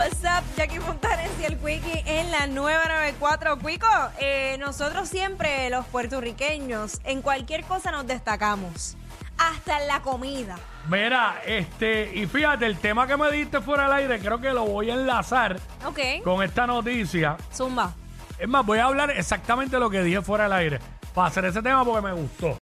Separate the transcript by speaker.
Speaker 1: What's up? Jackie Fontanes y el Quickie en la nueva 94. Quico, eh, nosotros siempre, los puertorriqueños, en cualquier cosa nos destacamos. Hasta en la comida.
Speaker 2: Mira, este, y fíjate, el tema que me diste fuera del aire, creo que lo voy a enlazar
Speaker 1: Ok.
Speaker 2: con esta noticia.
Speaker 1: Zumba.
Speaker 2: Es más, voy a hablar exactamente lo que dije fuera del aire. Para hacer ese tema porque me gustó.